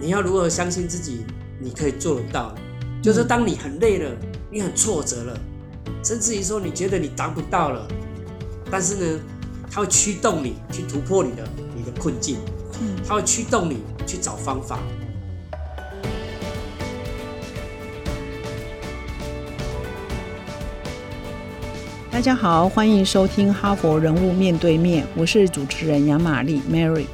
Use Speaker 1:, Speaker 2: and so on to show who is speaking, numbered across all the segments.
Speaker 1: 你要如何相信自己，你可以做得到？就是当你很累了，你很挫折了，甚至于说你觉得你达不到了，但是呢，它会驱动你去突破你的你的困境，嗯，它会驱动你去找方法。
Speaker 2: 大家好，欢迎收听《哈佛人物面对面》，我是主持人杨玛丽 Mary。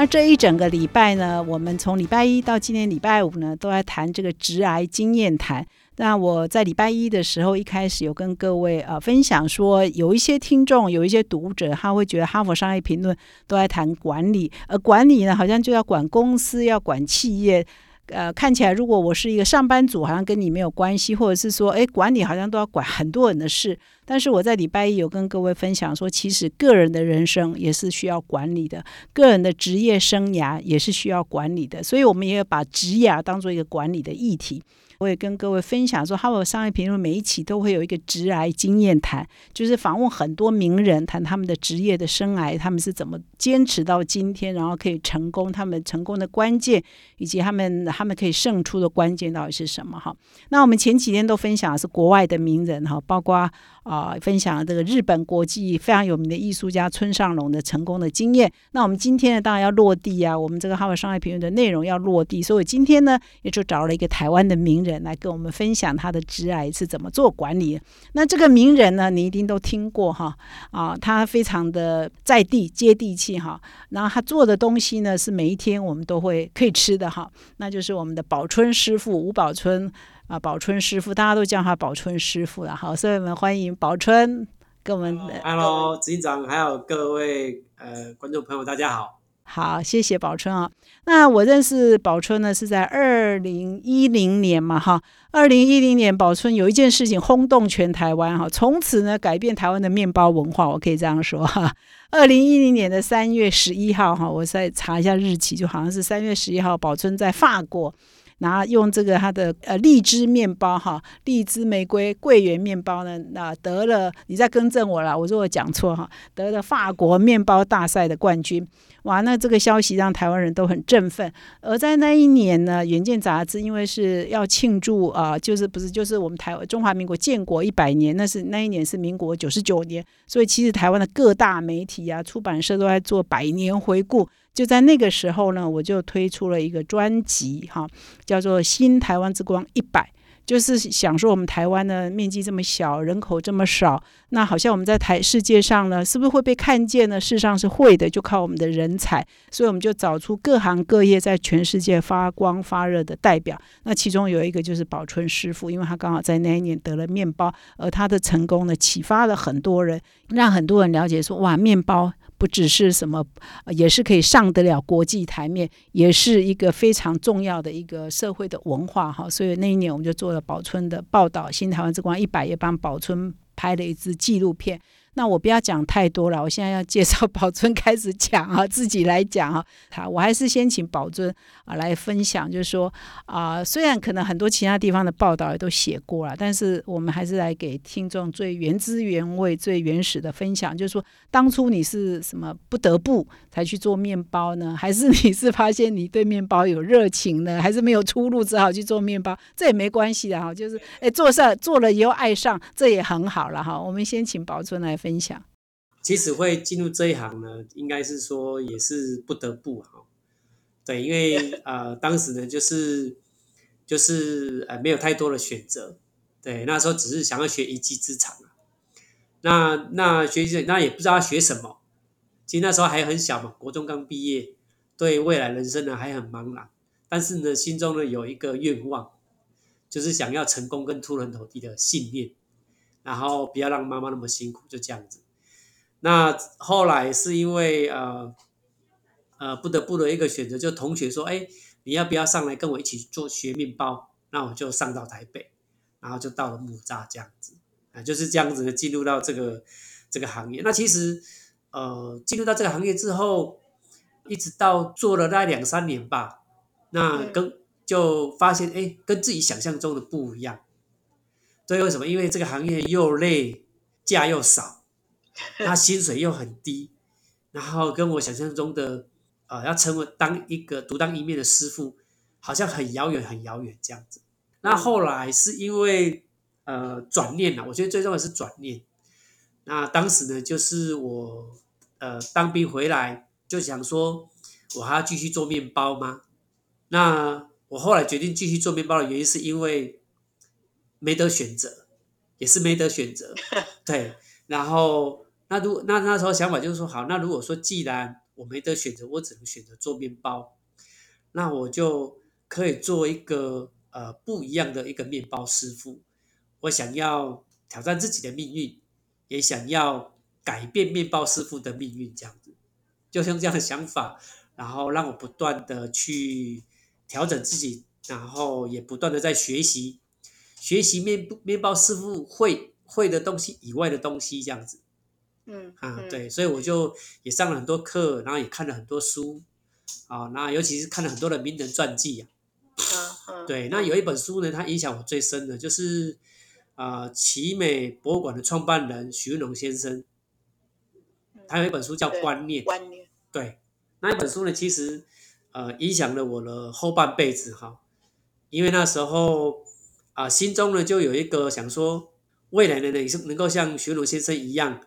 Speaker 2: 那这一整个礼拜呢，我们从礼拜一到今天礼拜五呢，都在谈这个直癌经验谈。那我在礼拜一的时候，一开始有跟各位呃分享说，有一些听众，有一些读者，他会觉得《哈佛商业评论》都在谈管理，而管理呢，好像就要管公司，要管企业。呃，看起来如果我是一个上班族，好像跟你没有关系，或者是说，哎，管理好像都要管很多人的事。但是我在礼拜一有跟各位分享说，其实个人的人生也是需要管理的，个人的职业生涯也是需要管理的。所以，我们也要把职业当做一个管理的议题。我也跟各位分享说，哈佛商业评论每一期都会有一个职癌经验谈，就是访问很多名人，谈他们的职业的生涯，他们是怎么坚持到今天，然后可以成功，他们成功的关键，以及他们他们可以胜出的关键到底是什么？哈，那我们前几天都分享的是国外的名人，哈，包括。啊，分享这个日本国际非常有名的艺术家村上隆的成功的经验。那我们今天呢，当然要落地啊，我们这个《哈佛商业评论》的内容要落地，所以今天呢，也就找了一个台湾的名人来跟我们分享他的职癌是怎么做管理。那这个名人呢，你一定都听过哈啊，他非常的在地接地气哈，然后他做的东西呢，是每一天我们都会可以吃的哈，那就是我们的宝春师傅吴宝春。啊，宝春师傅，大家都叫他宝春师傅了。好，所以我们欢迎宝春跟我们。
Speaker 1: Hello，执行长，还有各位呃观众朋友，大家好。
Speaker 2: 好，谢谢宝春啊。那我认识宝春呢，是在二零一零年嘛，哈。二零一零年，宝春有一件事情轰动全台湾，哈，从此呢改变台湾的面包文化，我可以这样说哈。二零一零年的三月十一号，哈，我再查一下日期，就好像是三月十一号，宝春在法国。然后用这个它的呃荔枝面包哈，荔枝玫瑰桂圆面包呢，那得了，你再更正我了，我说我讲错哈，得了法国面包大赛的冠军，哇，那这个消息让台湾人都很振奋。而在那一年呢，《远见》杂志因为是要庆祝啊，就是不是就是我们台中华民国建国一百年，那是那一年是民国九十九年，所以其实台湾的各大媒体啊、出版社都在做百年回顾。就在那个时候呢，我就推出了一个专辑，哈，叫做《新台湾之光一百》，就是想说我们台湾的面积这么小，人口这么少，那好像我们在台世界上呢，是不是会被看见呢？事实上是会的，就靠我们的人才，所以我们就找出各行各业在全世界发光发热的代表。那其中有一个就是宝春师傅，因为他刚好在那一年得了面包，而他的成功呢，启发了很多人，让很多人了解说，哇，面包。不只是什么，也是可以上得了国际台面，也是一个非常重要的一个社会的文化哈。所以那一年我们就做了宝春的报道，《新台湾之光一百》也帮宝春拍了一支纪录片。那我不要讲太多了，我现在要介绍 宝尊开始讲啊，自己来讲啊。好，我还是先请宝尊啊来分享，就是说啊，虽然可能很多其他地方的报道也都写过了，但是我们还是来给听众最原汁原味、最原始的分享，就是说当初你是什么不得不才去做面包呢？还是你是发现你对面包有热情呢？还是没有出路，只好去做面包？这也没关系的哈，就是哎做事做了以后爱上，这也很好了哈。我们先请宝尊来分。分享，
Speaker 1: 其实会进入这一行呢，应该是说也是不得不哈。对，因为 呃，当时呢，就是就是呃，没有太多的选择。对，那时候只是想要学一技之长啊。那那学习那也不知道学什么。其实那时候还很小嘛，国中刚毕业，对未来人生呢还很茫然。但是呢，心中呢有一个愿望，就是想要成功跟出人头地的信念。然后不要让妈妈那么辛苦，就这样子。那后来是因为呃呃不得不的一个选择，就同学说：“哎，你要不要上来跟我一起做学面包？”那我就上到台北，然后就到了木栅这样子啊，就是这样子的进入到这个这个行业。那其实呃进入到这个行业之后，一直到做了大概两三年吧，那跟就发现哎，跟自己想象中的不一样。对，为什么？因为这个行业又累，价又少，他薪水又很低，然后跟我想象中的呃要成为当一个独当一面的师傅，好像很遥远很遥远这样子。那后来是因为呃转念了，我觉得最重要的是转念。那当时呢，就是我呃当兵回来就想说，我还要继续做面包吗？那我后来决定继续做面包的原因，是因为没得选择，也是没得选择。对，然后那如那那时候想法就是说，好，那如果说既然我没得选择，我只能选择做面包，那我就可以做一个呃不一样的一个面包师傅。我想要挑战自己的命运，也想要改变面包师傅的命运，这样子，就像这样的想法，然后让我不断的去。调整自己，然后也不断的在学习，学习面面包师傅会会的东西以外的东西，这样子。
Speaker 3: 嗯
Speaker 1: 啊，对，所以我就也上了很多课，然后也看了很多书，啊，那尤其是看了很多的名人传记啊。对，那有一本书呢，它影响我最深的，就是啊，奇美博物馆的创办人徐文龙先生，他有一本书叫《观念》。
Speaker 3: 观念。
Speaker 1: 对，那一本书呢，其实。呃，影响了我的后半辈子哈，因为那时候啊，心中呢就有一个想说，未来的呢也是能够像徐龙先生一样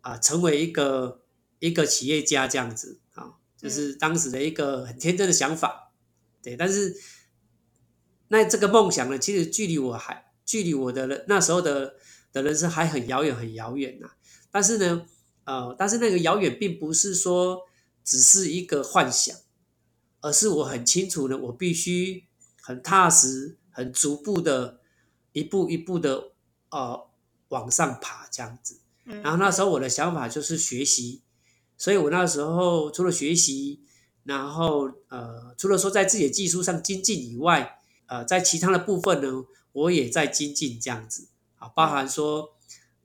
Speaker 1: 啊，成为一个一个企业家这样子啊，就是当时的一个很天真的想法，对。但是那这个梦想呢，其实距离我还距离我的那时候的的人生还很遥远很遥远呐。但是呢，呃，但是那个遥远并不是说只是一个幻想。而是我很清楚的，我必须很踏实、很逐步的，一步一步的，呃，往上爬这样子。然后那时候我的想法就是学习，所以我那时候除了学习，然后呃，除了说在自己的技术上精进以外，呃，在其他的部分呢，我也在精进这样子。啊，包含说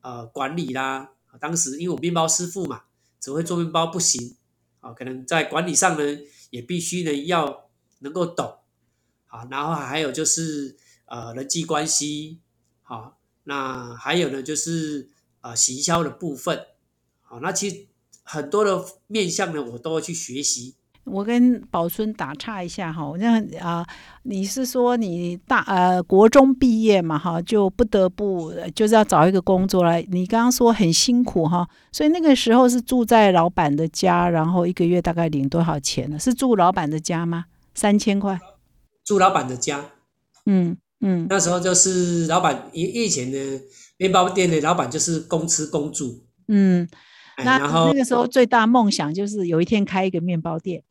Speaker 1: 呃管理啦，当时因为我面包师傅嘛，只会做面包不行，啊，可能在管理上呢。也必须呢要能够懂，啊，然后还有就是呃人际关系，好，那还有呢就是呃行销的部分，好，那其实很多的面向呢我都会去学习。
Speaker 2: 我跟宝春打岔一下哈，那啊你是说你大呃国中毕业嘛哈，就不得不就是要找一个工作来。你刚刚说很辛苦哈，所以那个时候是住在老板的家，然后一个月大概领多少钱呢？是住老板的家吗？三千块？
Speaker 1: 住老板的家？
Speaker 2: 嗯嗯，
Speaker 1: 那时候就是老板以以前的面包店的老板就是公吃公住。
Speaker 2: 嗯，那那个时候最大梦想就是有一天开一个面包店。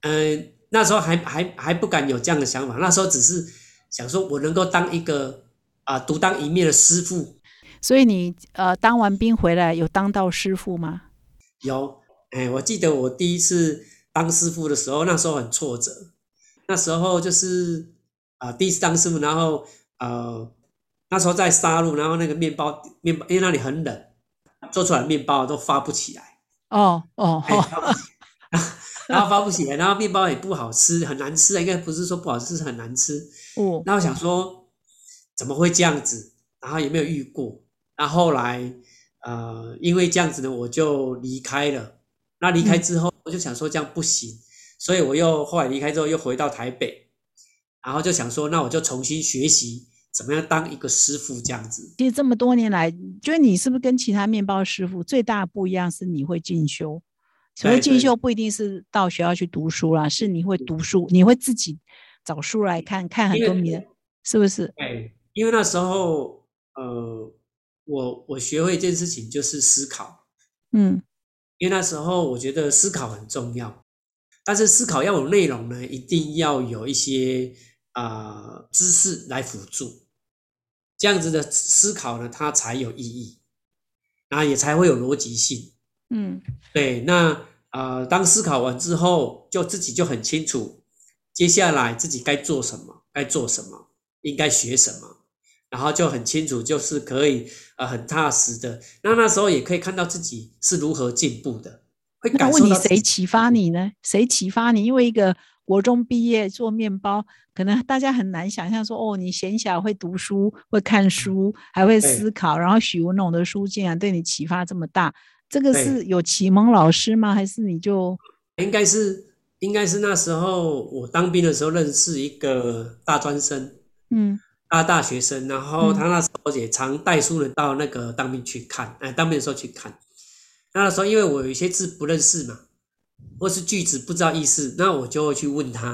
Speaker 1: 嗯，那时候还还还不敢有这样的想法，那时候只是想说，我能够当一个啊独当一面的师傅。
Speaker 2: 所以你呃当完兵回来有当到师傅吗？
Speaker 1: 有，哎，我记得我第一次当师傅的时候，那时候很挫折。那时候就是啊第一次当师傅，然后呃那时候在杀戮，然后那个面包面包因为那里很冷，做出来面包都发不起来。
Speaker 2: 哦哦哦。
Speaker 1: 然后发不起来，然后面包也不好吃，很难吃啊！应该不是说不好吃，是很难吃。
Speaker 2: 哦。
Speaker 1: 那我想说，怎么会这样子？然后也没有遇过。那后来，呃，因为这样子呢，我就离开了。那离开之后，我就想说这样不行，所以我又后来离开之后又回到台北，然后就想说，那我就重新学习怎么样当一个师傅这样子。
Speaker 2: 其实这么多年来，觉得你是不是跟其他面包师傅最大不一样是你会进修？所谓进修不一定是到学校去读书啦，是你会读书，你会自己找书来看看很多名，是不是？
Speaker 1: 对，因为那时候呃，我我学会一件事情就是思考，
Speaker 2: 嗯，
Speaker 1: 因为那时候我觉得思考很重要，但是思考要有内容呢，一定要有一些啊知识来辅助，这样子的思考呢，它才有意义，那也才会有逻辑性。
Speaker 2: 嗯，
Speaker 1: 对，那呃，当思考完之后，就自己就很清楚，接下来自己该做什么，该做什么，应该学什么，然后就很清楚，就是可以呃很踏实的。那那时候也可以看到自己是如何进步的。会
Speaker 2: 那问你谁启发你呢？谁启发你？因为一个国中毕业做面包，可能大家很难想象说，哦，你闲暇会读书，会看书，还会思考，然后许文龙的书竟然对你启发这么大。这个是有启蒙老师吗？还是你就
Speaker 1: 应该是应该是那时候我当兵的时候认识一个大专生，
Speaker 2: 嗯
Speaker 1: 大大学生，然后
Speaker 2: 嗯
Speaker 1: 他那时候也常带书人到那个当兵去看，哎，当兵的时候去看。那时候因为我有一些字不认识嘛，或是句子不知道意思，那我就会去问他，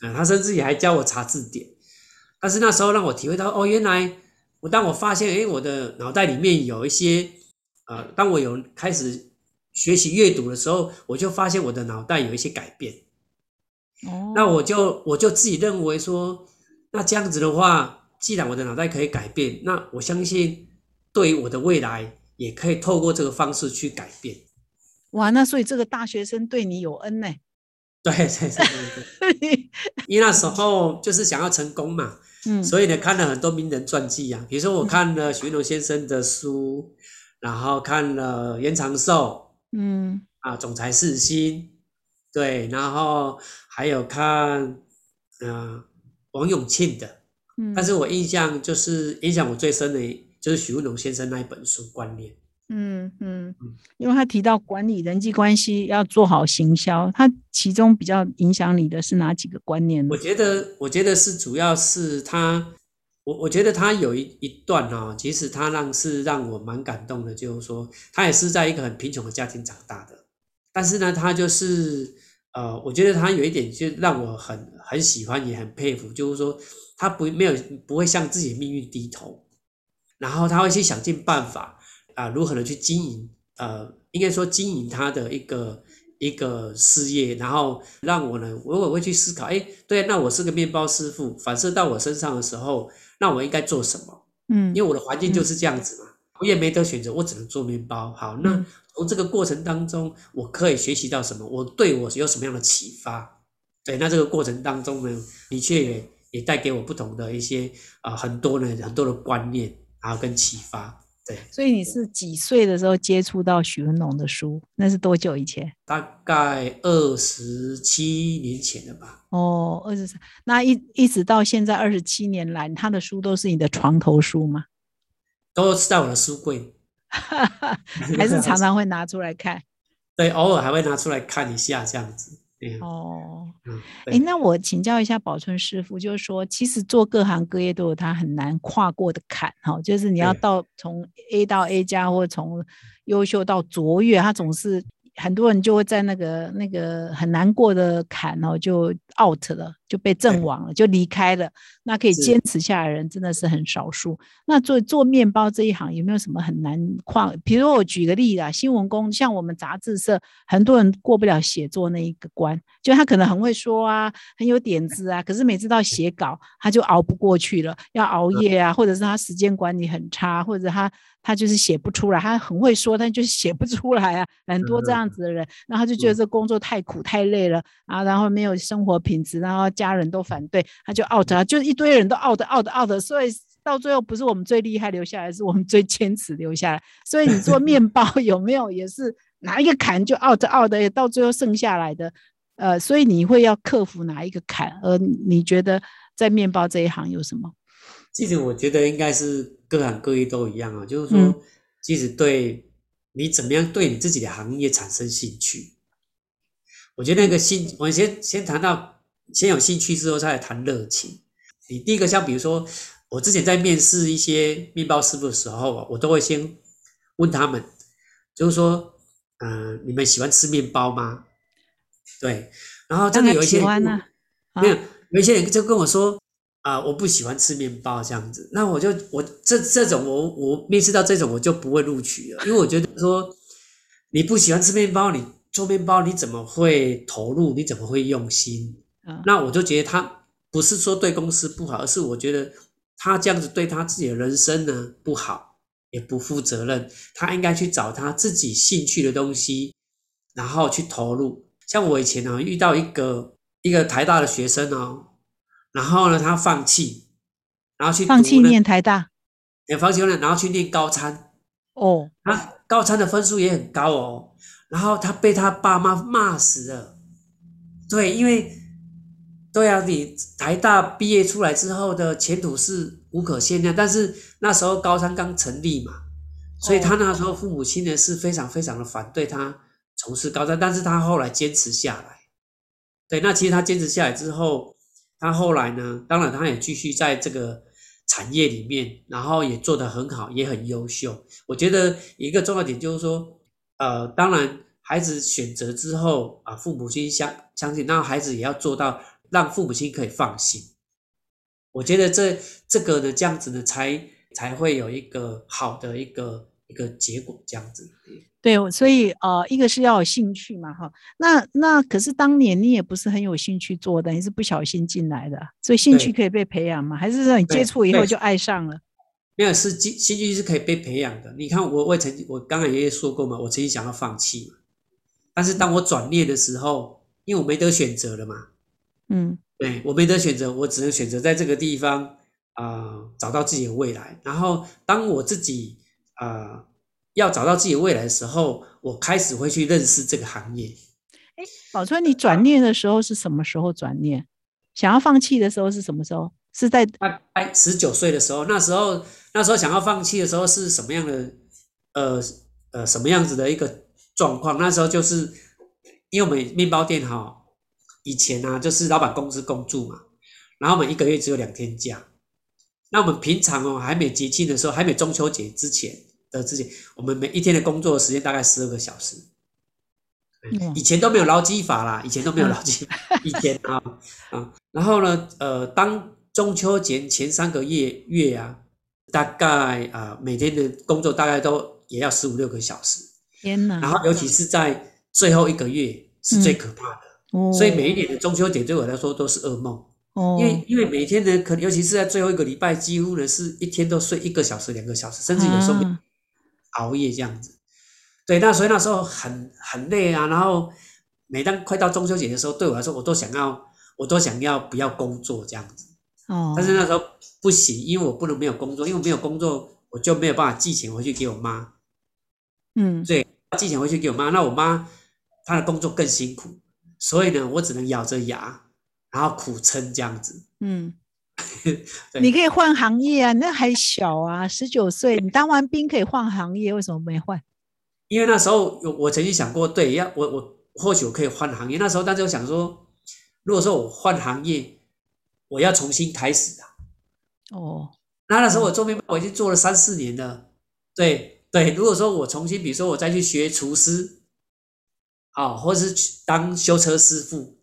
Speaker 1: 啊，他甚至也还教我查字典。但是那时候让我体会到，哦，原来我当我发现，哎，我的脑袋里面有一些，呃，当我有开始学习阅读的时候，我就发现我的脑袋有一些改变。
Speaker 2: 哦，
Speaker 1: 那我就我就自己认为说，那这样子的话，既然我的脑袋可以改变，那我相信对于我的未来也可以透过这个方式去改变。
Speaker 2: 哇，那所以这个大学生对你有恩呢。
Speaker 1: 对对对对对，因为那时候就是想要成功嘛，
Speaker 2: 嗯。
Speaker 1: 所以呢看了很多名人传记啊，比如说我看了许荣先生的书，然后看了袁长寿
Speaker 2: 嗯。
Speaker 1: 啊，总裁四星，对，然后还有看呃王永庆的，
Speaker 2: 嗯，
Speaker 1: 但是我印象就是影响我最深的，就是许文龙先生那一本书《观念》。
Speaker 2: 嗯嗯
Speaker 1: 嗯，
Speaker 2: 因为他提到管理人际关系要做好行销，他其中比较影响你的是哪几个观念呢
Speaker 1: 我？觉得，我觉得是主要是他，我我觉得他有一一段哦，其实他让是让我蛮感动的，就是说他也是在一个很贫穷的家庭长大的，但是呢，他就是呃，我觉得他有一点就让我很很喜欢，也很佩服，就是说他不没有不会向自己的命运低头，然后他会去想尽办法啊、如何的去经营，呃，应该说经营他的一个一个事业，然后让我呢，我我会去思考，哎，对，那我是个面包师傅，反射到我身上的时候，那我应该做什么？
Speaker 2: 嗯
Speaker 1: 因为我的环境就是这样子嘛，我也没得选择，我只能做面包。好，那
Speaker 2: 嗯
Speaker 1: 从这个过程当中，我可以学习到什么？我对我有什么样的启发？对，那这个过程当中呢，的确也也带给我不同的一些啊、很多呢很多的观念，然后跟启发。对，
Speaker 2: 所以你是几岁的时候接触到许文龙的书？那是多久以前？
Speaker 1: 大概二十七年前了吧。
Speaker 2: 哦，二十三，那一一直到现在二十七年来，他的书都是你的床头书吗？
Speaker 1: 都是在我的书柜，
Speaker 2: 还是常常会拿出来看？
Speaker 1: 对，偶尔还会拿出来看一下这样子。嗯
Speaker 2: 哦，
Speaker 1: 嗯，
Speaker 2: 哎，
Speaker 1: 对，
Speaker 2: 那我请教一下宝春师傅，就是说，其实做各行各业都有他很难跨过的坎，哈，就是你要到从 A 到 A 加，或从优秀到卓越，他总是很多人就会在那个那个很难过的坎哦，就 out 了，就被阵亡了，就离开了。那可以
Speaker 1: 是
Speaker 2: 坚持下来的人真的是很少数。那做做面包这一行有没有什么很难跨？比如我举个例啦，新闻工像我们杂志社，很多人过不了写作那一个关，就他可能很会说啊，很有点子啊，可是每次到写稿他就熬不过去了，要熬夜啊，或者是他时间管理很差，或者他他就是写不出来，他很会说，但就是写不出来啊，很多这样子的人，然后他就觉得
Speaker 1: 嗯
Speaker 2: 这工作太苦太累了啊，然后没有生活品质，然后家人都反对，他就 out 啊，就一堆人都 out out out，所以到最后不是我们最厉害留下来，是我们最坚持留下来。所以你做面包 有没有也是哪一个坎就 out out 的，到最后剩下来的，呃，所以你会要克服哪一个坎？而你觉得在面包这一行有什么？
Speaker 1: 其实我觉得应该是各行各业都一样啊，就是
Speaker 2: 嗯
Speaker 1: 说，即使对你怎么样对你自己的行业产生兴趣，我觉得那个兴，我先先谈到先有兴趣之后再来谈热情。你第一个像比如说，我之前在面试一些面包师傅的时候啊，我都会先问他们，就是说，嗯、你们喜欢吃面包吗？对，然后真
Speaker 2: 当然
Speaker 1: 的有一些没有，有一些人就跟我说啊、我不喜欢吃面包这样子，那我就我这这种我我面试到这种我就不会录取了，因为我觉得说你不喜欢吃面包，你做面包你怎么会投入？你怎么会用心？
Speaker 2: 嗯
Speaker 1: 那我就觉得他不是说对公司不好，而是我觉得他这样子对他自己的人生呢不好，也不负责任。他应该去找他自己兴趣的东西，然后去投入。像我以前呢、遇到一个一个台大的学生哦，然后呢他放弃，然后去
Speaker 2: 放弃念台大
Speaker 1: 也放弃了，然后去念高参，
Speaker 2: 哦，
Speaker 1: 他高参的分数也很高哦，然后他被他爸妈骂死了。对，因为对啊，你台大毕业出来之后的前途是无可限量，但是那时候高三刚成立嘛，所以他那时候父母亲呢是非常非常的反对他从事高三，但是他后来坚持下来。对，那其实他坚持下来之后，他后来呢，当然他也继续在这个产业里面，然后也做得很好，也很优秀。我觉得一个重要点就是说，呃，当然孩子选择之后啊，父母亲相相信，那孩子也要做到让父母亲可以放心。我觉得这这个呢，这样子呢，才才会有一个好的一个一个结果，这样子。
Speaker 2: 对，所以呃，一个是要有兴趣嘛，哈，那那可是当年你也不是很有兴趣做的，你是不小心进来的，所以兴趣可以被培养吗？还是说你接触以后就爱上了？
Speaker 1: 没有，是兴兴趣是可以被培养的。你看，我我曾经我刚才也说过嘛，我曾经想要放弃嘛，但是当我转念的时候，因为我没得选择了嘛，
Speaker 2: 嗯，
Speaker 1: 对我没得选择，我只能选择在这个地方啊找到自己的未来。然后当我自己啊。要找到自己未来的时候，我开始会去认识这个行业。
Speaker 2: 哎，宝川，你转念的时候是什么时候转念？想要放弃的时候是什么时候？是在
Speaker 1: 大概十九岁的时候。那时候，那时候想要放弃的时候是什么样的？呃呃，什么样子的一个状况？那时候就是因为我们面包店哈，以前呢就是老板工资公住嘛，然后我们一个月只有两天假。那我们平常哦，还没节庆的时候，还没中秋节之前。的之前，我们每一天的工作时间大概十二个小时。以前都没有劳基法啦，以前都没有劳基，以前啊啊，然后呢，呃，当中秋节前三个月月啊，大概啊每天的工作大概都也要十五六个小时。
Speaker 2: 天哪！
Speaker 1: 然后尤其是在最后一个月是最可怕的，所以每一年的中秋节对我来说都是噩梦。哦，因为因为每天呢，可尤其是在最后一个礼拜，几乎呢是一天都睡一个小时、两个小时，甚至有时候。熬夜这样子，对，那所以那时候很很累啊。然后每当快到中秋节的时候，对我来说，我都想要，我都想要不要工作这样子。哦。但是那时候不行，因为我不能没有工作，因为没有工作，我就没有办法寄钱回去给我妈。
Speaker 2: 嗯。
Speaker 1: 对，寄钱回去给我妈，那我妈她的工作更辛苦，所以呢，我只能咬着牙，然后苦撑这样子。
Speaker 2: 嗯。你可以换行业啊，那还小啊，十九岁，你当完兵可以换行业，为什么没换？
Speaker 1: 因为那时候我曾经想过，对，要我我或许我可以换行业。那时候大家就想说，如果说我换行业，我要重新开始啊。
Speaker 2: 哦，
Speaker 1: 那那时候我做面包，我已经做了三四年了。对对，如果说我重新，比如说我再去学厨师，啊，或者是去当修车师傅，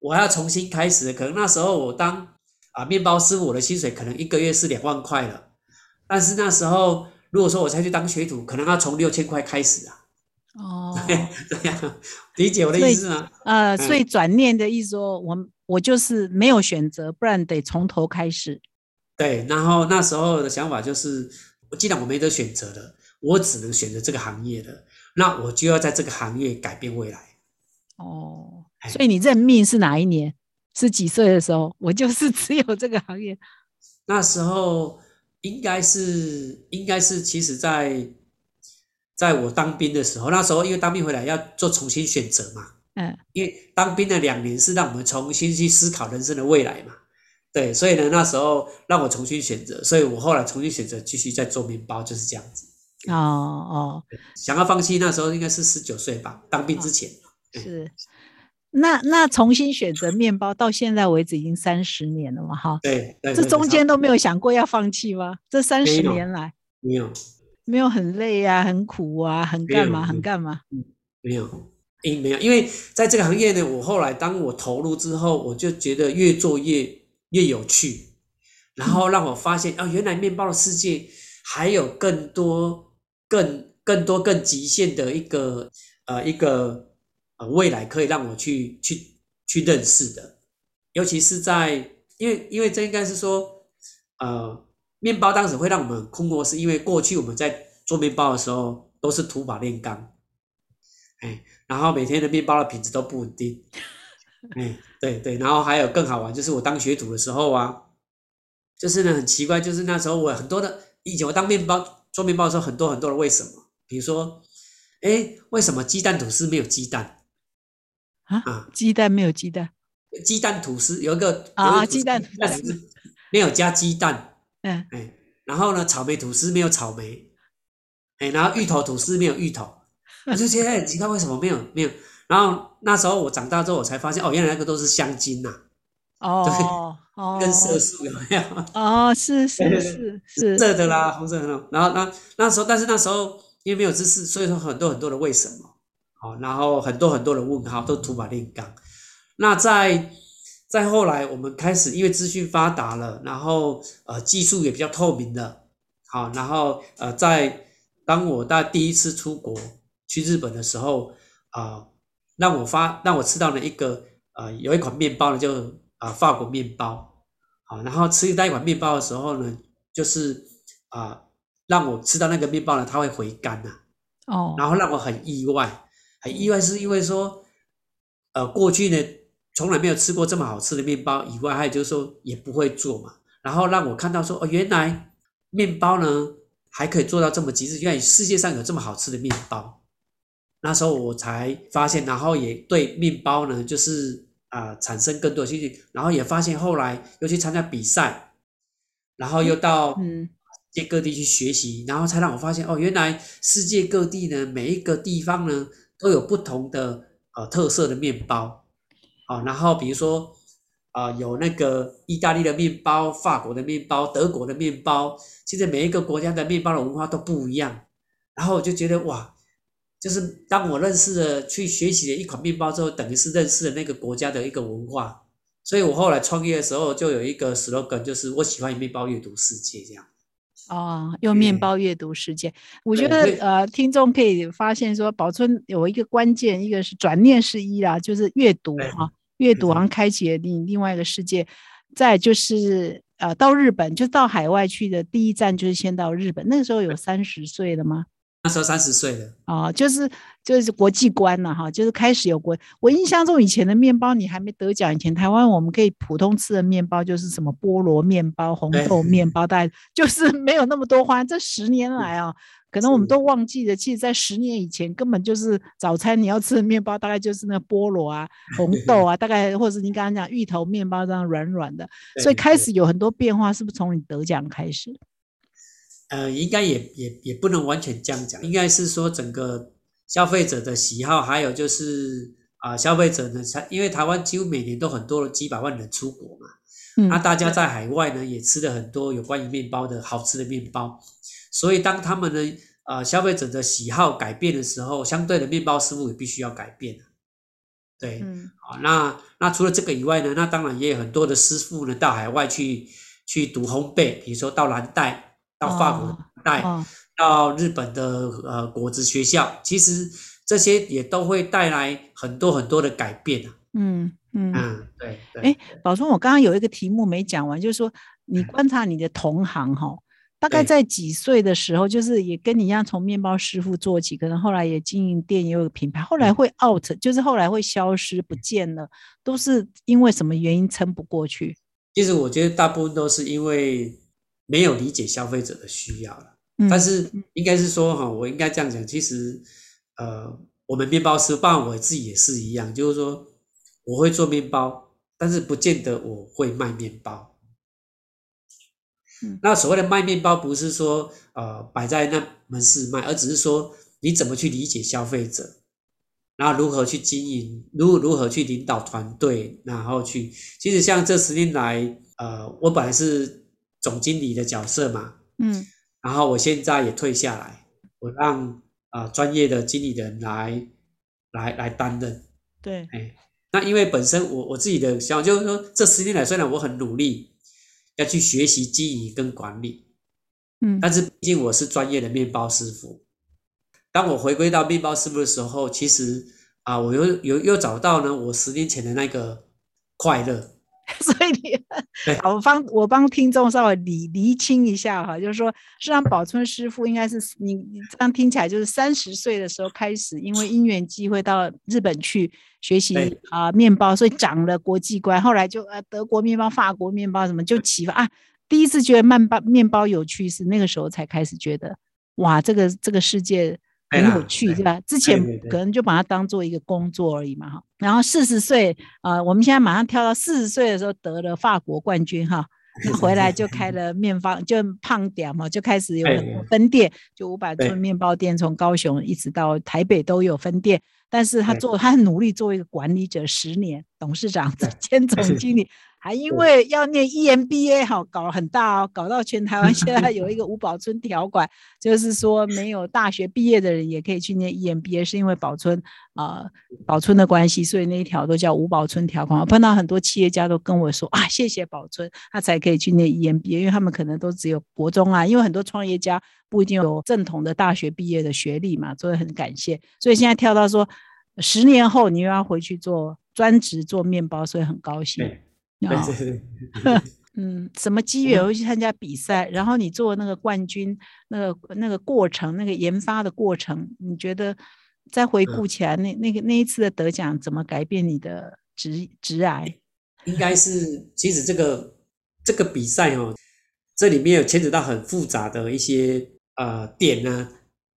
Speaker 1: 我要重新开始，可能那时候我当。啊，面包师傅，我的薪水可能一个月是两万块了，但是那时候如果说我再去当学徒，可能要从六千块开始啊。
Speaker 2: 哦，
Speaker 1: 这样理解我的意思吗？
Speaker 2: 呃，所以转念的意思说，我我就是没有选择，不然得从头开始。
Speaker 1: 对，然后那时候的想法就是，既然我没得选择了，我只能选择这个行业了，那我就要在这个行业改变未来。
Speaker 2: 哦，所以你认命是哪一年？是几岁的时候，我就是只有这个行业。
Speaker 1: 那时候应该是，应该是，其实，在在我当兵的时候，那时候因为当兵回来要做重新选择嘛，
Speaker 2: 嗯，
Speaker 1: 因为当兵的两年是让我们重新去思考人生的未来嘛，对，所以呢，那时候让我重新选择，所以我后来重新选择继续在做面包，就是这样子。
Speaker 2: 哦哦，
Speaker 1: 想要放弃那时候应该是十九岁吧，当兵之前
Speaker 2: 是。那那重新选择面包，到现在为止已经三十年了嘛？哈，
Speaker 1: 对，
Speaker 2: 这中间都没有想过要放弃吗？这三十年来
Speaker 1: 没有，
Speaker 2: 没有很累啊，很苦啊，很干嘛，很干嘛？
Speaker 1: 嗯，没有，诶，没有，因为在这个行业呢，我后来当我投入之后，我就觉得越做越越有趣，然后让我发现哦，原来面包的世界还有更多、更更多、更极限的一个呃一个。呃，未来可以让我去去去认识的，尤其是在因为因为这应该是说，呃，面包当时会让我们困惑，是因为过去我们在做面包的时候都是土法炼钢，哎，然后每天的面包的品质都不稳定，哎，对对，然后还有更好玩，就是我当学徒的时候啊，就是呢很奇怪，就是那时候我很多的以前我当面包做面包的时候，很多很多的为什么，比如说，哎，为什么鸡蛋吐司没有鸡蛋？
Speaker 2: 啊，鸡蛋没有鸡蛋，
Speaker 1: 鸡蛋吐司有一个
Speaker 2: 啊，鸡蛋
Speaker 1: 吐司。没有加鸡蛋，
Speaker 2: 嗯，
Speaker 1: 哎，然后呢，草莓吐司没有草莓，哎，然后芋头吐司没有芋头，我就觉得很奇怪，为什么没有没有？然后那时候我长大之后，我才发现哦，原来那个都是香精呐，
Speaker 2: 哦哦，
Speaker 1: 跟色素有没有？
Speaker 2: 哦，是是
Speaker 1: 对对
Speaker 2: 是。是，
Speaker 1: 热的啦，红色的那种。然后那那时候，但是那时候因为没有知识，所以说很多很多的为什么，好，然后很多很多的问号都土法炼钢。那在再后来，我们开始因为资讯发达了，然后呃技术也比较透明了，好，然后呃在当我在第一次出国去日本的时候，啊、让我发让我吃到了一个呃有一款面包呢，就啊、法国面包，好，然后吃那一款面包的时候呢，就是啊、让我吃到那个面包呢，它会回甘呐、
Speaker 2: 哦，
Speaker 1: 然后让我很意外，很意外是因为说，呃，过去呢从来没有吃过这么好吃的面包，以外还有就是说也不会做嘛，然后让我看到说，哦，原来面包呢还可以做到这么极致，原来世界上有这么好吃的面包。那时候我才发现，然后也对面包呢，就是啊、产生更多的兴趣，然后也发现后来又去参加比赛，然后又到
Speaker 2: 嗯。
Speaker 1: 世界各地去学习，然后才让我发现哦，原来世界各地呢，每一个地方呢都有不同的呃特色的面包，啊、然后比如说啊、有那个意大利的面包、法国的面包、德国的面包，其实每一个国家的面包的文化都不一样，然后我就觉得哇，就是当我认识了去学习了一款面包之后，等于是认识了那个国家的一个文化，所以我后来创业的时候就有一个 slogan，就是我喜欢以面包阅读世界这样。
Speaker 2: 哦，用面包阅读世界，我觉得呃，听众可以发现说，宝春有一个关键，一个是转念是一啦，就是阅读
Speaker 1: 对
Speaker 2: 哈，阅读
Speaker 1: 嗯
Speaker 2: 好像开启了另另外一个世界。再就是呃，到日本就到海外去的第一站就是先到日本，那个时候有三十岁了吗？
Speaker 1: 那时候三十岁了，
Speaker 2: 啊、就是就是国际观了哈，就是开始有国。我印象中以前的面包，你还没得奖以前，台湾我们可以普通吃的面包就是什么菠萝面包、红豆面包，大概就是 没有那么多花。这十年来啊，可能我们都忘记了，其实在十年以前，根本就是早餐你要吃的面包，大概就是那菠萝啊、红豆啊，大概或者是你刚刚讲芋头面包这样软软的。所以开始有很多变化，是不是从你得奖开始？
Speaker 1: 呃，应该也也也不能完全这样讲，应该是说整个消费者的喜好，还有就是啊、消费者呢，才因为台湾几乎每年都很多几百万人出国嘛，
Speaker 2: 嗯。
Speaker 1: 那大家在海外呢也吃了很多有关于面包的好吃的面包，所以当他们呢呃消费者的喜好改变的时候，相对的面包师傅也必须要改变对，
Speaker 2: 嗯。
Speaker 1: 好，那那除了这个以外呢，那当然也有很多的师傅呢到海外去去读烘焙，比如说到蓝带，到法国的
Speaker 2: 哦
Speaker 1: 蓝带，
Speaker 2: 哦，
Speaker 1: 到日本的呃果子学校，其实这些也都会带来很多很多的改变啊。
Speaker 2: 嗯嗯。
Speaker 1: 嗯，对对。
Speaker 2: 诶宝春，我刚刚有一个题目没讲完，就是说你
Speaker 1: 嗯
Speaker 2: 观察你的同行哈，大概在几岁的时候，就是也跟你一样从面包师傅做起，可能后来也经营店，也有个品牌，后来
Speaker 1: 嗯
Speaker 2: 会 out，就是后来会消失不见了，都是因为什么原因撑不过去？
Speaker 1: 其实我觉得大部分都是因为没有理解消费者的需要了。
Speaker 2: 嗯
Speaker 1: 但是应该是说哈，我应该这样讲，其实呃，我们面包师，包括我自己也是一样，就是说我会做面包，但是不见得我会卖面包。
Speaker 2: 嗯
Speaker 1: 那所谓的卖面包，不是说呃摆在那门市卖，而只是说你怎么去理解消费者，然后如何去经营，如如何去领导团队，然后去，其实像这十年来，呃，我本来是总经理的角色嘛，
Speaker 2: 嗯
Speaker 1: 然后我现在也退下来，我让啊、呃专业的经理人来来来担任。
Speaker 2: 对，
Speaker 1: 哎，那因为本身我我自己的想法就是说，这十年来虽然我很努力要去学习经营跟管理，
Speaker 2: 嗯
Speaker 1: 但是毕竟我是专业的面包师傅。当我回归到面包师傅的时候，其实啊，我又又又找到呢我十年前的那个快乐。
Speaker 2: 所以你好，我帮我帮听众稍微理厘清一下哈，就是说，实际上宝春师傅应该是你你这样听起来就是三十岁的时候开始，因为因缘机会到日本去学习
Speaker 1: 对。
Speaker 2: 啊、面包，所以长了国际观，后来就呃德国面包、法国面包什么就启发啊，第一次觉得面包面包有趣是那个时候才开始觉得哇，这个这个世界很有趣，
Speaker 1: 对
Speaker 2: 对吧？之前可能就把它当做一个工作而已嘛，哈。然后四十岁，呃，我们现在马上跳到四十岁的时候得了法国冠军，哈。那回来就开了面方，就胖点嘛，就开始有
Speaker 1: 哎
Speaker 2: 很多分店，就五百
Speaker 1: 对
Speaker 2: 村面包店，从高雄一直到台北都有分店。但是他做，他很努力做一个管理者，十年董事长 兼总经理，还因
Speaker 1: 对
Speaker 2: 为要念 E EMBA 哈，搞了很大哦，搞到全台湾 现在有一个五保村条款，就是说没有大学毕业的人也可以去念 E EMBA，是因为保村啊、呃保村的关系，所以那一条都叫五保村条款。我碰到很多企业家都跟我说啊，谢谢保村，他才可以去念 E EMBA，因为他们可能都只有国中啊，因为很多创业家不一定有正统的大学毕业的学历嘛，所以很感谢。所以现在跳到说，十年后你又要回去做专职做面包，所以很高兴。
Speaker 1: 对
Speaker 2: 嗯，什么机缘会去参加比赛？然后你做那个冠军，那个那个过程，那个研发的过程，你觉得再回顾起来，那那个那一次的得奖，怎么改变你的职职涯？
Speaker 1: 应该是其实这个这个比赛哦，这里面有牵扯到很复杂的一些呃点呢，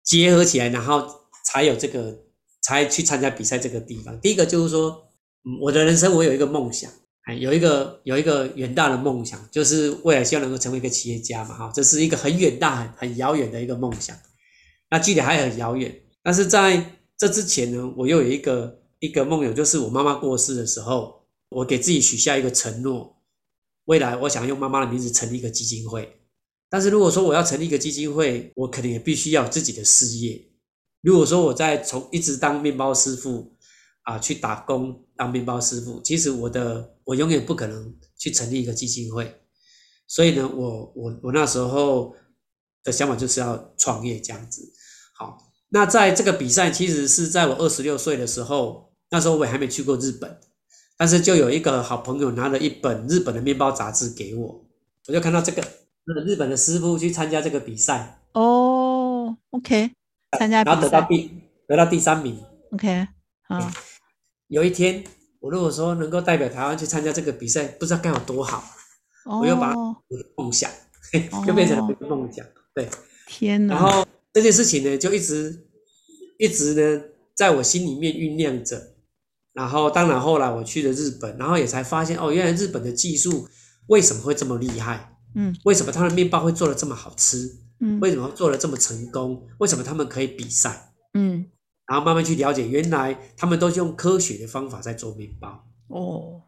Speaker 1: 结合起来，然后才有这个才去参加比赛这个地方。第一个就是说，我的人生我有一个梦想，哎，有一个有一个远大的梦想，就是未来希望能够成为一个企业家嘛，哈，这是一个很远大、很很遥远的一个梦想。那距离还很遥远，但是在这之前呢，我又有一个一个梦想，就是我妈妈过世的时候，我给自己许下一个承诺，未来我想用妈妈的名字成立一个基金会。但是如果说我要成立一个基金会，我可能也必须要有自己的事业。如果说我在从一直当面包师傅啊去打工当面包师傅，其实我的我永远不可能去成立一个基金会。所以呢，我我我那时候的想法就是要创业这样子。好，那在这个比赛其实是在我二十六岁的时候，那时候我也还没去过日本，但是就有一个好朋友拿了一本日本的面包杂志给我，我就看到这个日本的师傅去参加这个比赛，
Speaker 2: 哦，OK，参加
Speaker 1: 然后得到第得到第三名。
Speaker 2: ，OK，好，
Speaker 1: 有一天，我如果说能够代表台湾去参加这个比赛，不知道该有多好。我又把
Speaker 2: 哦，
Speaker 1: 我的梦想，就变成了我的梦想。对，
Speaker 2: 天哪，
Speaker 1: 然后这件事情呢，就一直一直呢，在我心里面酝酿着。然后，当然后来我去了日本，然后也才发现哦，原来日本的技术为什么会这么厉害？
Speaker 2: 嗯
Speaker 1: 为什么他的面包会做的这么好吃？
Speaker 2: 嗯
Speaker 1: 为什么做的这么成功？为什么他们可以比赛？
Speaker 2: 嗯，
Speaker 1: 然后慢慢去了解，原来他们都是用科学的方法在做面包。
Speaker 2: 哦，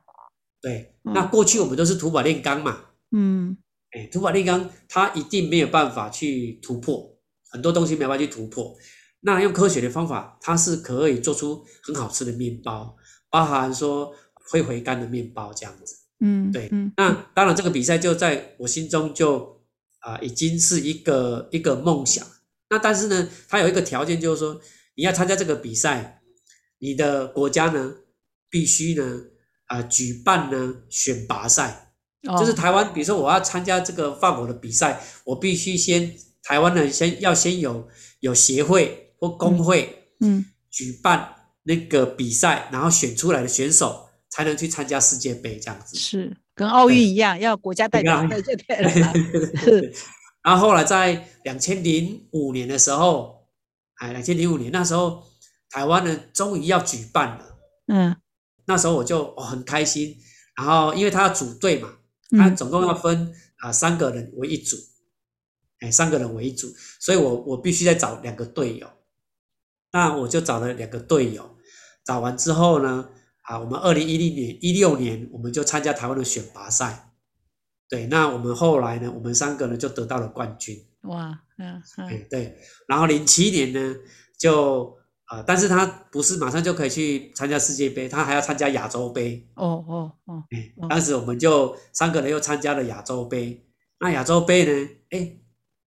Speaker 1: 对，
Speaker 2: 嗯
Speaker 1: 那过去我们都是土法炼钢嘛，
Speaker 2: 嗯
Speaker 1: 哎，土法炼钢它一定没有办法去突破，很多东西没有办法去突破。那用科学的方法，它是可以做出很好吃的面包，包含说会回甘的面包这样子。
Speaker 2: 嗯，
Speaker 1: 对
Speaker 2: 嗯，
Speaker 1: 那当然，这个比赛就在我心中就啊、已经是一个一个梦想。那但是呢，它有一个条件，就是说你要参加这个比赛，你的国家呢必须呢啊、举办呢选拔赛，就是
Speaker 2: 哦
Speaker 1: 台湾，比如说我要参加这个法国的比赛，我必须先台湾呢先要先有有协会或工会
Speaker 2: 嗯。
Speaker 1: 举办那个比赛，然后选出来的选手才能去参加世界杯这样子。
Speaker 2: 是跟奥运一样，要国家代表队就对了。
Speaker 1: 是。然后后来在两千零五年的时候，哎，两千零五年那时候，台湾呢终于要举办了。
Speaker 2: 嗯
Speaker 1: 那时候我就、哦、很开心。然后因为他要组队嘛，他
Speaker 2: 嗯
Speaker 1: 总共要分啊、三个人为一组，哎，三个人为一组，所以我我必须再找两个队友。那我就找了两个队友，找完之后呢，啊，我们二零一零年、一六年我们就参加台湾的选拔赛。对，那我们后来呢，我们三个呢就得到了冠军。
Speaker 2: 哇，嗯
Speaker 1: 哎
Speaker 2: 嗯，
Speaker 1: 对，然后零七年呢，就啊、呃但是他不是马上就可以去参加世界杯，他还要参加亚洲杯。
Speaker 2: 哦哦哦，
Speaker 1: 哎
Speaker 2: 哦，
Speaker 1: 当时我们就三个人又参加了亚洲杯。那亚洲杯呢，哎，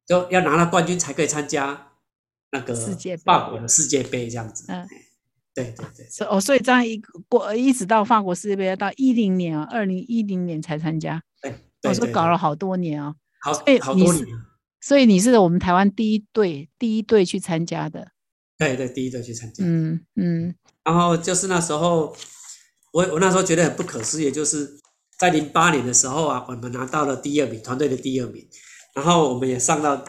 Speaker 1: 就要拿到冠军才可以参加那个
Speaker 2: 世界杯
Speaker 1: 法国的世界杯这样子。
Speaker 2: 嗯
Speaker 1: 对对对，
Speaker 2: 所以哦，所以这样一个过一直到法国世界杯到一零年啊，二零一零年才参加，
Speaker 1: 对对
Speaker 2: 我说搞了好多年啊。
Speaker 1: 好好多年。
Speaker 2: 所以你是我们台湾第一队第一队去参加的，
Speaker 1: 对对，第一队去参加。
Speaker 2: 嗯嗯
Speaker 1: 然后就是那时候，我我那时候觉得很不可思议，就是在零八年的时候啊，我们拿到了第二名，团队的第二名，然后我们也上到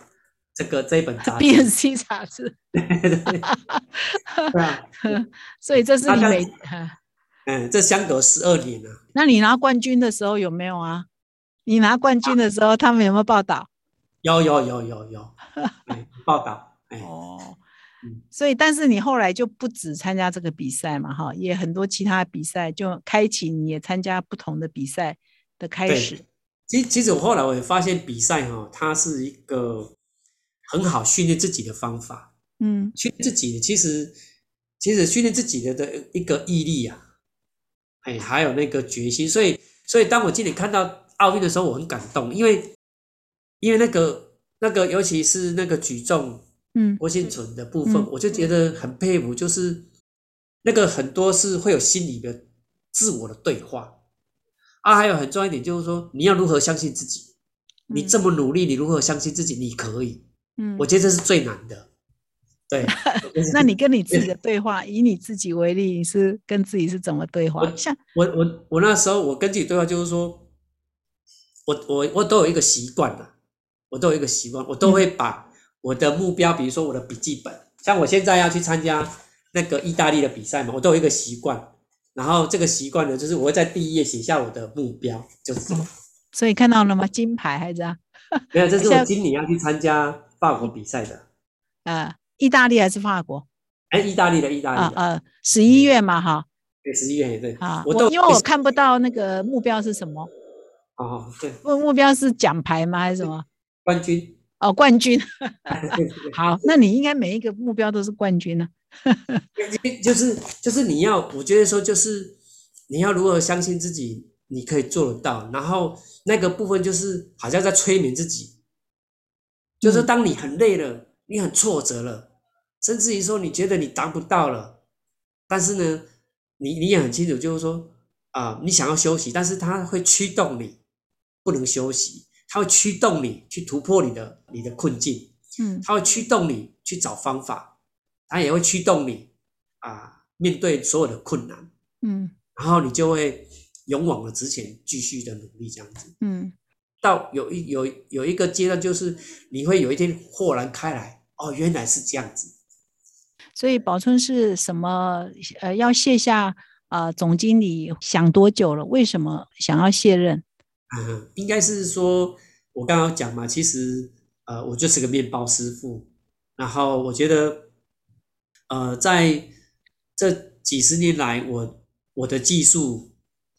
Speaker 1: 这个这一本杂志
Speaker 2: ，，BNC 杂志，
Speaker 1: 对啊，
Speaker 2: 所以这是每，哈。
Speaker 1: 嗯，这相隔十二年了、
Speaker 2: 那你拿冠军的时候有没有啊？你拿冠军的时候，他们有没有报道？
Speaker 1: 有有有有有，报道。
Speaker 2: 哦，所以但是你后来就不止参加这个比赛嘛，哈，也很多其他比赛就开启你也参加不同的比赛的开始。
Speaker 1: 其其实我后来我也发现比赛哈，它是一个很好训练自己的方法。嗯，训练自己其实其实训练自己的的一个毅力啊，哎，还有那个决心。所以所以当我今年看到奥运的时候，我很感动，因为因为那个那个尤其是那个举重。嗯，郭幸存的部分，我就觉得很佩服，就是那个很多是会有心理的自我的对话啊，还有很重要一点就是说，你要如何相信自己？你这么努力，你如何相信自己？你可以？嗯，我觉得这是最难的。对，
Speaker 2: 那你跟你自己的对话，以你自己为例，你是跟自己是怎么对话？像
Speaker 1: 我我我那时候我跟自己对话，就是说，我我我都有一个习惯的，我都有一个习惯，我都会把。我的目标，比如说我的笔记本，像我现在要去参加那个意大利的比赛嘛，我都有一个习惯。然后这个习惯呢，就是我会在第一页写下我的目标，就是这么。
Speaker 2: 所以看到了吗？金牌还是啊？
Speaker 1: 没有，这是我 今年要去参加法国比赛的。
Speaker 2: 呃，意大利还是法国？
Speaker 1: 哎，意大利的，意大利。啊
Speaker 2: 呃，十一月嘛，哈。
Speaker 1: 对，十一月也对。
Speaker 2: 啊，我因为我看不到那个目标是什么。
Speaker 1: 哦，对。
Speaker 2: 目目标是奖牌吗？还是什么？
Speaker 1: 冠军。
Speaker 2: 哦，冠军，好，那你应该每一个目标都是冠军呢。
Speaker 1: 就是就是你要，我觉得说就是你要如何相信自己，你可以做得到。然后那个部分就是好像在催眠自己，就是当你很累了，你很挫折了，甚至于说你觉得你达不到了，但是呢，你你也很清楚，就是说啊，你想要休息，但是它会驱动你不能休息。它会驱动你去突破你的你的困境，嗯，它会驱动你去找方法，它也会驱动你啊面对所有的困难，嗯，然后你就会勇往的直前，继续的努力这样子，嗯，到有一有有一个阶段，就是你会有一天豁然开来，哦，原来是这样子。
Speaker 2: 所以宝春是什么？呃，要卸下啊总经理想多久了？为什么想要卸任？
Speaker 1: 嗯，应该是说，我刚刚讲嘛，其实呃，我就是个面包师傅，然后我觉得，呃，在这几十年来，我我的技术，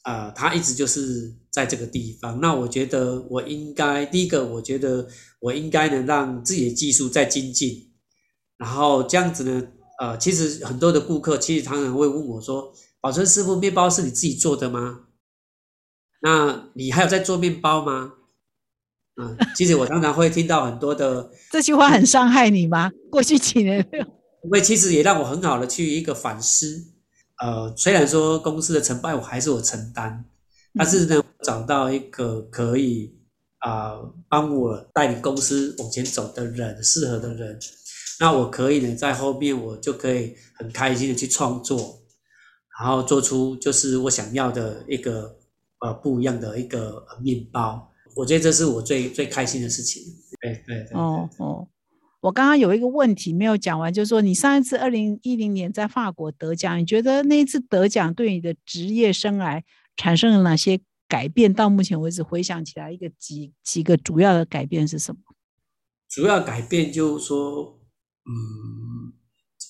Speaker 1: 呃，他一直就是在这个地方。那我觉得我应该第一个，我觉得我应该能让自己的技术再精进，然后这样子呢，呃，其实很多的顾客其实常常会问我说：“宝春师傅，面包是你自己做的吗？”那你还有在做面包吗？嗯，其实我常常会听到很多的
Speaker 2: 这句话，很伤害你吗？过去几年，
Speaker 1: 因为其实也让我很好的去一个反思。呃，虽然说公司的成败我还是我承担，但是呢，找到一个可以啊帮我带领公司往前走的人，适合的人，那我可以呢在后面我就可以很开心的去创作，然后做出就是我想要的一个。呃，不一样的一个面包，我觉得这是我最最开心的事情。对对对。哦哦，
Speaker 2: 我刚刚有一个问题没有讲完，就是说你上一次二零一零年在法国得奖，你觉得那一次得奖对你的职业生涯产生了哪些改变？到目前为止回想起来，一个几几个主要的改变是什么？
Speaker 1: 主要改变就是说，嗯，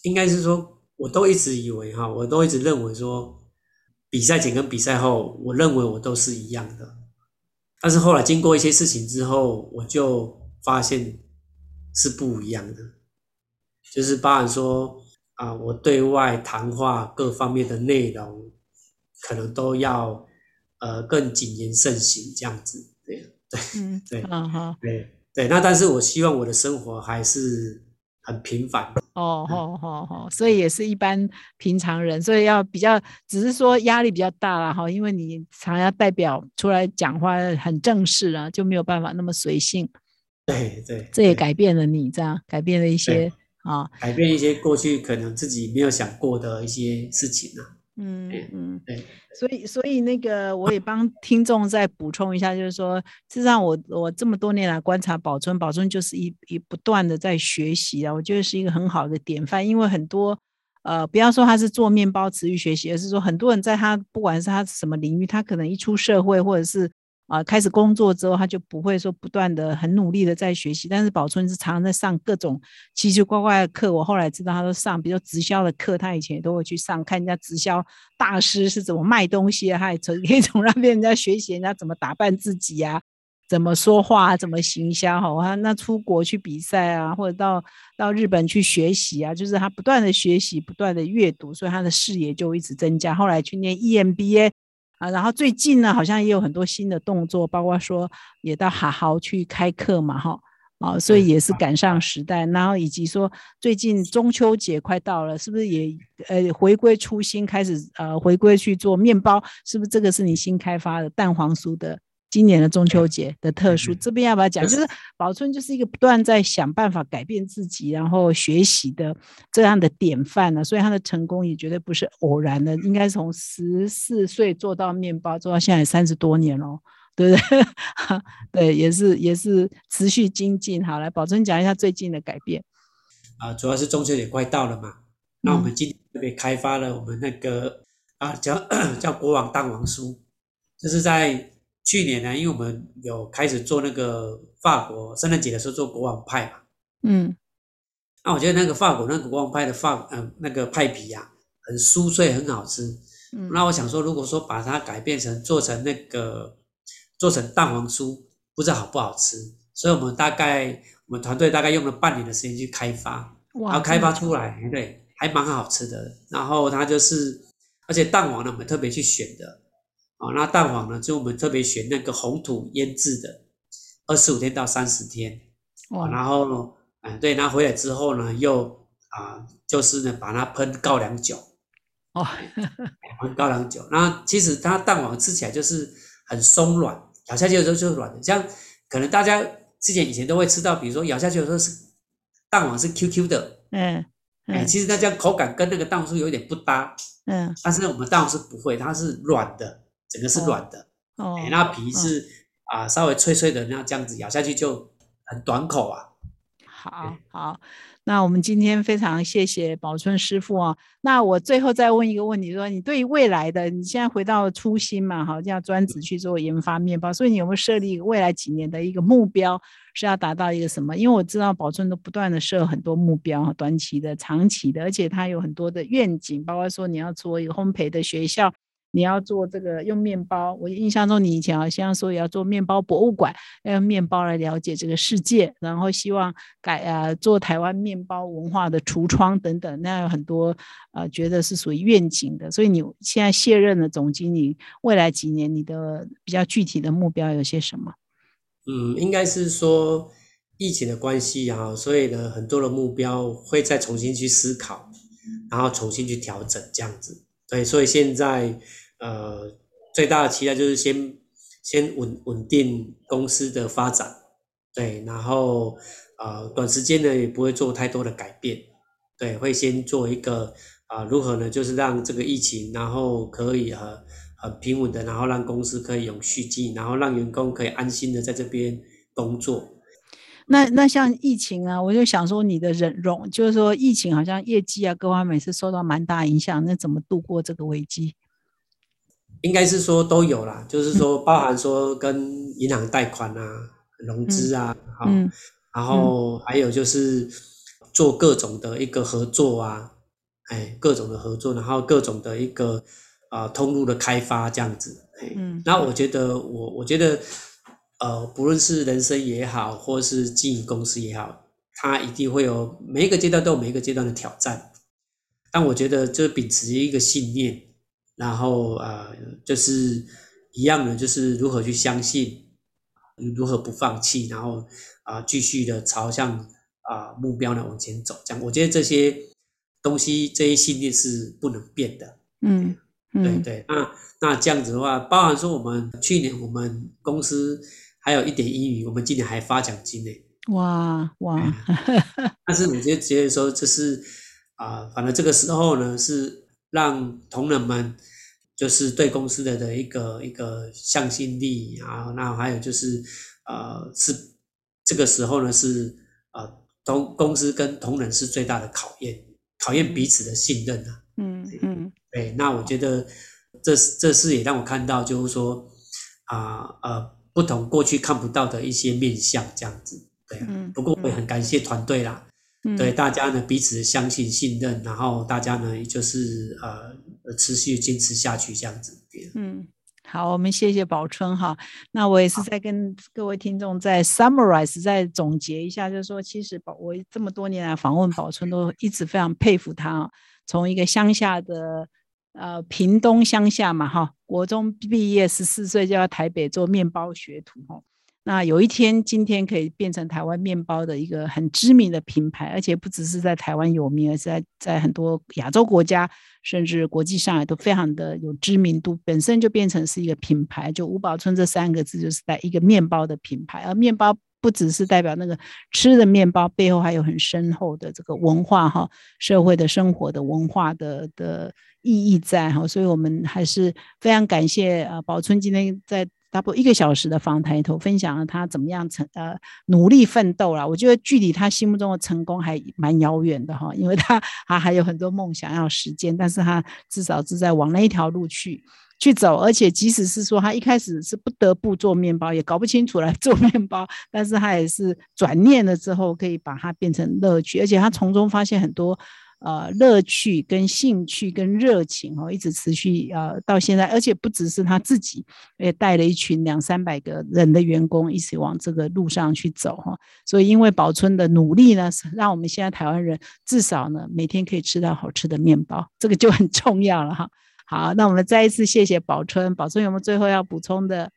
Speaker 1: 应该是说，我都一直以为哈，我都一直认为说。比赛前跟比赛后，我认为我都是一样的，但是后来经过一些事情之后，我就发现是不一样的，就是包含说啊，我对外谈话各方面的内容，可能都要呃更谨言慎行这样子，对对对，嗯好，对对，那但是我希望我的生活还是。很平凡
Speaker 2: 哦，好好好，所以也是一般平常人，所以要比较，只是说压力比较大了哈，因为你常要代表出来讲话很正式啊，就没有办法那么随性。
Speaker 1: 对 对，
Speaker 2: 这也改变了你，这样改变了一些啊，
Speaker 1: 改变一些过去可能自己没有想过的一些事情呢。嗯
Speaker 2: 嗯，对，所以所以那个我也帮听众再补充一下，就是说，事实上我我这么多年来观察宝春，宝春就是一一不断的在学习啊，我觉得是一个很好的典范，因为很多呃，不要说他是做面包持续学习，而是说很多人在他不管是他什么领域，他可能一出社会或者是啊，开始工作之后，他就不会说不断的很努力的在学习。但是宝春是常常在上各种奇奇怪怪的课。我后来知道他都上，比如直销的课，他以前也都会去上，看人家直销大师是怎么卖东西啊，他也从 可以从那边人家学习人家怎么打扮自己啊，怎么说话，怎么行销。哈，那出国去比赛啊，或者到到日本去学习啊，就是他不断的学习，不断的阅读，所以他的视野就一直增加。后来去念 EMBA。啊，然后最近呢，好像也有很多新的动作，包括说也到好好去开课嘛，哈，啊，所以也是赶上时代。然后以及说最近中秋节快到了，是不是也呃回归初心，开始呃回归去做面包？是不是这个是你新开发的蛋黄酥的？今年的中秋节的特殊，这边要不要讲？就是宝春就是一个不断在想办法改变自己，然后学习的这样的典范呢。所以他的成功也绝对不是偶然的，应该从十四岁做到面包，做到现在三十多年喽，对不对？对，也是也是持续精进。好，来宝春讲一下最近的改变。
Speaker 1: 啊，主要是中秋节快到了嘛，那我们今天特别开发了我们那个啊叫 叫国王蛋黄酥，就是在。去年呢，因为我们有开始做那个法国圣诞节的时候做国王派嘛，
Speaker 2: 嗯，
Speaker 1: 那我觉得那个法国那个国王派的法，嗯，那个派皮呀，很酥脆，很好吃。嗯，那我想说，如果说把它改变成做成那个做成蛋黄酥，不知道好不好吃。所以我们大概我们团队大概用了半年的时间去开发，然后开发出来，对，还蛮好吃的。然后它就是，而且蛋黄呢，我们特别去选的。啊，那蛋黄呢？就我们特别选那个红土腌制的，二十五天到三十天。哇，然后呢，嗯，对，拿回来之后呢，又啊，就是呢，把它喷高粱酒。哦，喷高粱酒。那其实它蛋黄吃起来就是很松软，咬下去的时候就是软的。像可能大家之前以前都会吃到，比如说咬下去的时候是蛋黄是 Q Q 的。嗯。哎，其实它这样口感跟那个蛋黄酥有点不搭。嗯。但是我们蛋黄酥不会，它是软的。整个是软的，哦，那皮是啊，稍微脆脆的，那这样子咬下去就很短口啊。
Speaker 2: 好好，那我们今天非常谢谢宝春师傅哦。那我最后再问一个问题，说你对于未来的，你现在回到初心嘛，好，要专职去做研发面包，所以你有没有设立未来几年的一个目标，是要达到一个什么？因为我知道宝春都不断的设很多目标，短期的、长期的，而且它有很多的愿景，包括说你要做一个烘焙的学校。你要做这个用面包，我印象中你以前好像说要做面包博物馆，要用面包来了解这个世界，然后希望改啊做台湾面包文化的橱窗等等，那有很多呃觉得是属于愿景的。所以你现在卸任了总经理，未来几年你的比较具体的目标有些什么？
Speaker 1: 嗯，应该是说疫情的关系啊，所以呢很多的目标会再重新去思考，然后重新去调整这样子。对，所以现在。呃，最大的期待就是先先稳稳定公司的发展，对，然后呃，短时间呢也不会做太多的改变，对，会先做一个啊，如何呢？就是让这个疫情，然后可以很很平稳的，然后让公司可以永续经营，然后让员工可以安心的在这边工作。
Speaker 2: 那那像疫情啊，我就想说你的忍容，就是说疫情好像业绩啊各方面是受到蛮大影响，那怎么度过这个危机？
Speaker 1: 应该是说都有啦，就是说包含说跟银行贷款啊、融资啊，好，然后还有就是做各种的一个合作啊，哎，各种的合作，然后各种的一个啊通路的开发这样子，嗯，那我觉得我我觉得呃，不论是人生也好，或是经营公司也好，它一定会有每一个阶段都有每一个阶段的挑战，但我觉得就秉持一个信念。然后呃，就是一样的，就是如何去相信，如何不放弃，然后啊，继续的朝向啊目标呢往前走。这样，我觉得这些东西这些信念是不能变的。嗯，对对。那那这样子的话，包含说我们去年我们公司还有一点英语，我们今年还发奖金呢。
Speaker 2: 哇哇！
Speaker 1: 但是我觉得觉得说这是啊，反正这个时候呢是。让同仁们就是对公司的的一个一个向心力啊，那还有就是呃是这个时候呢是呃同公司跟同仁是最大的考验，考验彼此的信任啊。嗯嗯，对，那我觉得这这是也让我看到就是说啊呃不同过去看不到的一些面相，这样子，对啊。不过我也很感谢团队啦，对大家呢彼此相信信任，然后大家呢就是呃持续坚持下去这样子，
Speaker 2: 嗯。好，我们谢谢宝春哈。那我也是在跟各位听众在 summarize，再总结一下，就是说，其实宝我这么多年来访问宝春，都一直非常佩服他。从一个乡下的呃屏东乡下嘛哈，国中毕业十四岁就要台北做面包学徒哈。那有一天，今天可以变成台湾面包的一个很知名的品牌，而且不只是在台湾有名，而是在在很多亚洲国家，甚至国际上也都非常的有知名度，本身就变成是一个品牌。就吴宝春这三个字，就是在一个面包的品牌。而面包不只是代表那个吃的面包，背后还有很深厚的这个文化哈，社会的生活的文化的的意义在哈。所以我们还是非常感谢啊，宝春今天在。差不多一个小时的访谈里头，分享了他怎么样成呃努力奋斗了。我觉得距离他心目中的成功还蛮遥远的哈，因为他他还有很多梦想要实践，但是他至少是在往那一条路去去走。而且即使是说他一开始是不得不做面包，也搞不清楚来 做面包，但是他也是转念了之后，可以把它变成乐趣，而且他从中发现很多。呃，乐趣跟兴趣跟热情哦，一直持续呃到现在，而且不只是他自己，也带了一群两三百个人的员工一起往这个路上去走哈。所以因为宝春的努力呢，让我们现在台湾人至少呢每天可以吃到好吃的面包，这个就很重要了哈。好，那我们再一次谢谢宝春，宝春有没有最后要补充的？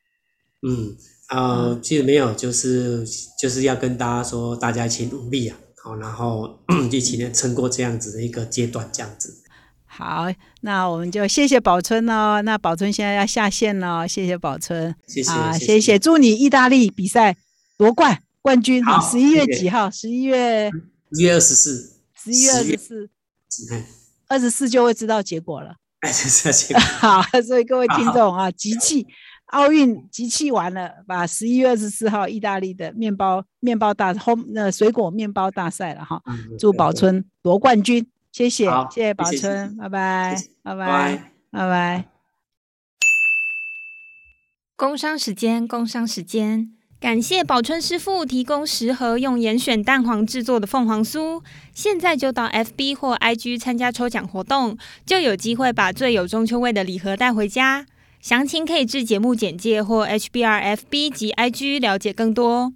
Speaker 1: 嗯，啊，其实没有，就是就是要跟大家说，大家一起努力啊。好，然后 一起呢撑过这样子的一个阶段，这样子。
Speaker 2: 好，那我们就谢谢宝春哦。那宝春现在要下线了，谢谢宝春。
Speaker 1: 谢谢，
Speaker 2: 谢谢，祝你意大利比赛夺冠冠军。好，十一月几号？十一月
Speaker 1: 一月二十四。
Speaker 2: 十一月二十四。二十四就会知道结果了。
Speaker 1: 哎，谢谢。好，
Speaker 2: 所以各位听众啊，集气。奥运集气完了，把十一月二十四号意大利的面包面包大后那水果面包大赛了哈，祝宝春夺冠军，谢谢谢谢宝春，拜拜拜拜拜拜。
Speaker 3: 工商时间，工商时间，感谢宝春师傅提供十盒用严选蛋黄制作的凤凰酥，现在就到 FB 或 IG 参加抽奖活动，就有机会把最有中秋味的礼盒带回家。详情可以至节目简介或 HBRFB 及 IG 了解更多。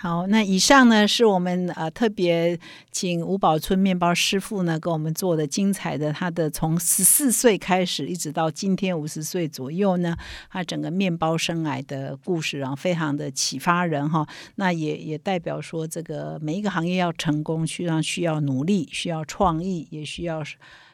Speaker 2: 好，那以上呢是我们呃特别请吴宝春面包师傅呢给我们做的精彩的他的从十四岁开始一直到今天五十岁左右呢，他整个面包生涯的故事，啊非常的启发人哈。那也也代表说，这个每一个行业要成功，需要需要努力，需要创意，也需要。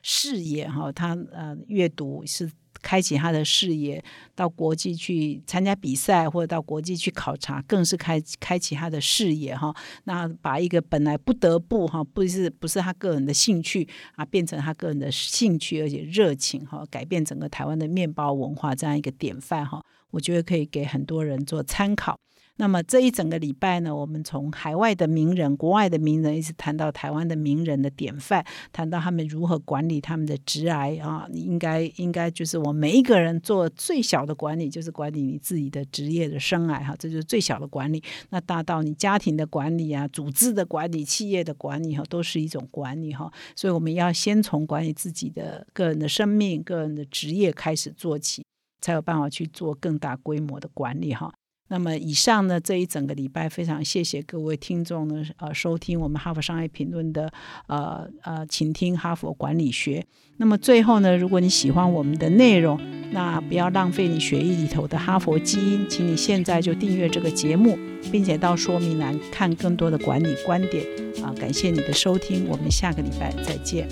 Speaker 2: 视野哈，他呃阅读是开启他的视野，到国际去参加比赛或者到国际去考察，更是开开启他的视野哈。那把一个本来不得不哈，不是不是他个人的兴趣啊，变成他个人的兴趣，而且热情哈，改变整个台湾的面包文化这样一个典范哈，我觉得可以给很多人做参考。那么这一整个礼拜呢，我们从海外的名人、国外的名人，一直谈到台湾的名人的典范，谈到他们如何管理他们的职癌啊，应该应该就是我们每一个人做最小的管理，就是管理你自己的职业的生癌哈，这就是最小的管理。那大到你家庭的管理啊、组织的管理、企业的管理哈，都是一种管理哈。所以我们要先从管理自己的个人的生命、个人的职业开始做起，才有办法去做更大规模的管理哈。那么以上呢，这一整个礼拜非常谢谢各位听众呢，呃，收听我们哈佛商业评论的，呃呃，请听哈佛管理学。那么最后呢，如果你喜欢我们的内容，那不要浪费你学艺里头的哈佛基因，请你现在就订阅这个节目，并且到说明栏看更多的管理观点。啊，感谢你的收听，我们下个礼拜再见。